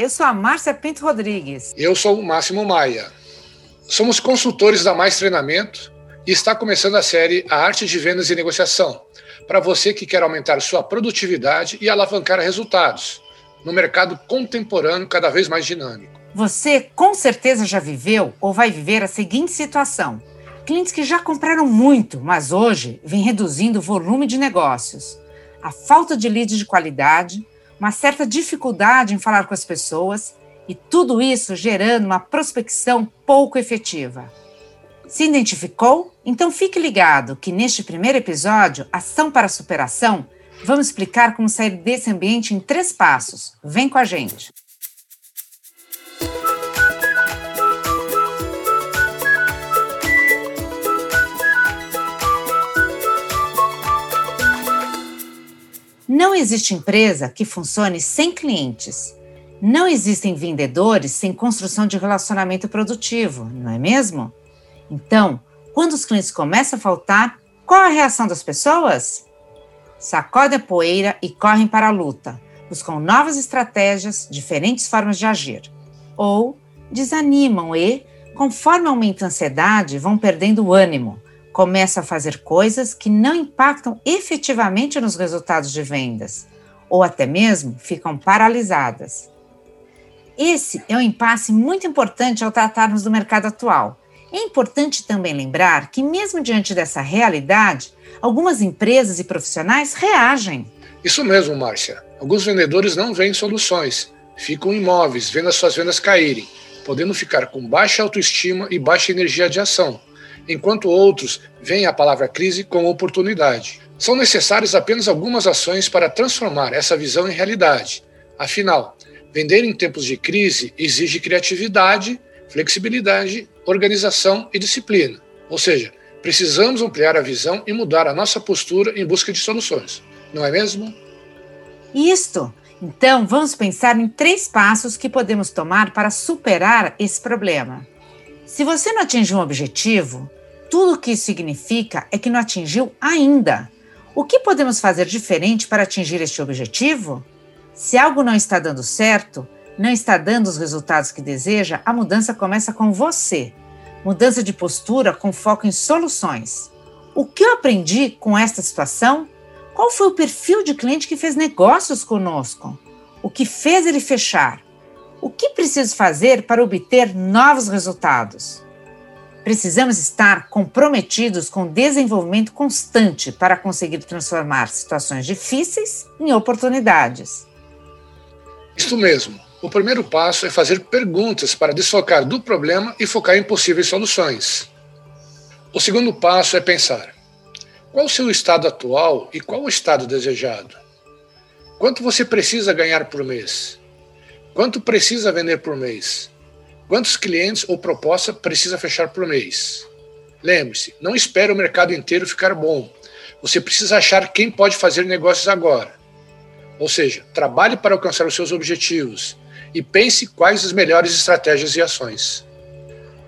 eu sou a Márcia Pinto Rodrigues. Eu sou o Máximo Maia. Somos consultores da Mais Treinamento e está começando a série A Arte de Vendas e Negociação, para você que quer aumentar sua produtividade e alavancar resultados no mercado contemporâneo cada vez mais dinâmico. Você com certeza já viveu ou vai viver a seguinte situação: clientes que já compraram muito, mas hoje vêm reduzindo o volume de negócios. A falta de leads de qualidade, uma certa dificuldade em falar com as pessoas e tudo isso gerando uma prospecção pouco efetiva. Se identificou? Então fique ligado que neste primeiro episódio, Ação para Superação, vamos explicar como sair desse ambiente em três passos. Vem com a gente! Existe empresa que funcione sem clientes. Não existem vendedores sem construção de relacionamento produtivo, não é mesmo? Então, quando os clientes começam a faltar, qual a reação das pessoas? Sacodem a poeira e correm para a luta, buscam novas estratégias, diferentes formas de agir. Ou desanimam e, conforme aumenta a ansiedade, vão perdendo o ânimo, começa a fazer coisas que não impactam efetivamente nos resultados de vendas, ou até mesmo ficam paralisadas. Esse é um impasse muito importante ao tratarmos do mercado atual. É importante também lembrar que, mesmo diante dessa realidade, algumas empresas e profissionais reagem. Isso mesmo, Márcia. Alguns vendedores não veem soluções, ficam imóveis, vendo as suas vendas caírem, podendo ficar com baixa autoestima e baixa energia de ação enquanto outros veem a palavra crise como oportunidade. São necessárias apenas algumas ações para transformar essa visão em realidade. Afinal, vender em tempos de crise exige criatividade, flexibilidade, organização e disciplina. Ou seja, precisamos ampliar a visão e mudar a nossa postura em busca de soluções. Não é mesmo? Isto! Então, vamos pensar em três passos que podemos tomar para superar esse problema. Se você não atinge um objetivo, tudo o que isso significa é que não atingiu ainda. O que podemos fazer diferente para atingir este objetivo? Se algo não está dando certo, não está dando os resultados que deseja, a mudança começa com você. Mudança de postura com foco em soluções. O que eu aprendi com esta situação? Qual foi o perfil de cliente que fez negócios conosco? O que fez ele fechar? O que preciso fazer para obter novos resultados? Precisamos estar comprometidos com desenvolvimento constante para conseguir transformar situações difíceis em oportunidades. Isso mesmo. O primeiro passo é fazer perguntas para desfocar do problema e focar em possíveis soluções. O segundo passo é pensar: qual o seu estado atual e qual o estado desejado? Quanto você precisa ganhar por mês? Quanto precisa vender por mês? Quantos clientes ou proposta precisa fechar por mês? Lembre-se, não espere o mercado inteiro ficar bom. Você precisa achar quem pode fazer negócios agora. Ou seja, trabalhe para alcançar os seus objetivos e pense quais as melhores estratégias e ações.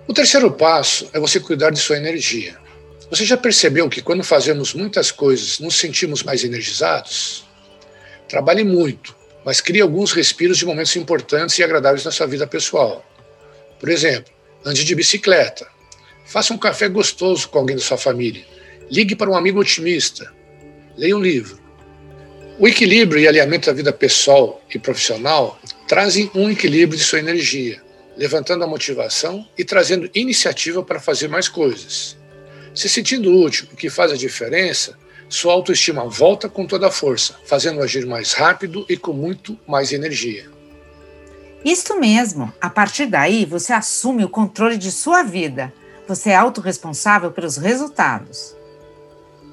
O terceiro passo é você cuidar de sua energia. Você já percebeu que quando fazemos muitas coisas nos sentimos mais energizados? Trabalhe muito, mas crie alguns respiros de momentos importantes e agradáveis na sua vida pessoal. Por exemplo, ande de bicicleta. Faça um café gostoso com alguém da sua família. Ligue para um amigo otimista. Leia um livro. O equilíbrio e alinhamento da vida pessoal e profissional trazem um equilíbrio de sua energia, levantando a motivação e trazendo iniciativa para fazer mais coisas. Se sentindo útil, o que faz a diferença, sua autoestima volta com toda a força, fazendo agir mais rápido e com muito mais energia. Isto mesmo, a partir daí você assume o controle de sua vida. Você é autorresponsável pelos resultados.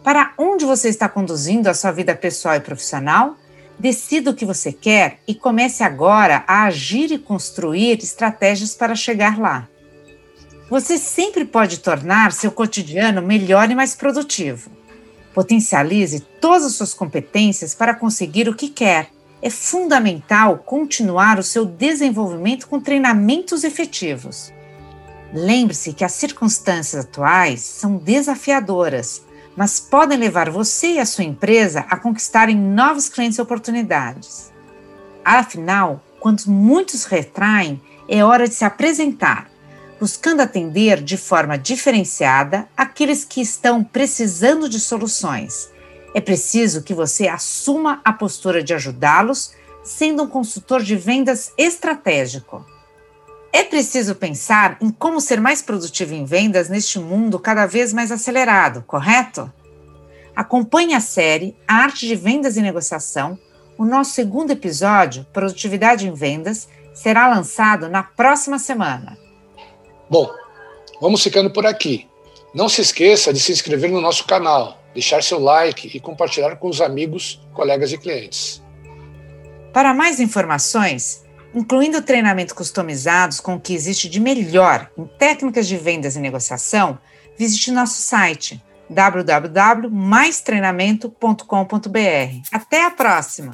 Para onde você está conduzindo a sua vida pessoal e profissional? Decida o que você quer e comece agora a agir e construir estratégias para chegar lá. Você sempre pode tornar seu cotidiano melhor e mais produtivo. Potencialize todas as suas competências para conseguir o que quer é fundamental continuar o seu desenvolvimento com treinamentos efetivos. Lembre-se que as circunstâncias atuais são desafiadoras, mas podem levar você e a sua empresa a conquistarem novos clientes e oportunidades. Afinal, Quando muitos retraem, é hora de se apresentar, buscando atender de forma diferenciada aqueles que estão precisando de soluções. É preciso que você assuma a postura de ajudá-los, sendo um consultor de vendas estratégico. É preciso pensar em como ser mais produtivo em vendas neste mundo cada vez mais acelerado, correto? Acompanhe a série A Arte de Vendas e Negociação. O nosso segundo episódio, Produtividade em Vendas, será lançado na próxima semana. Bom, vamos ficando por aqui. Não se esqueça de se inscrever no nosso canal, deixar seu like e compartilhar com os amigos, colegas e clientes. Para mais informações, incluindo treinamentos customizados com o que existe de melhor em técnicas de vendas e negociação, visite nosso site www.maistreinamento.com.br. Até a próxima!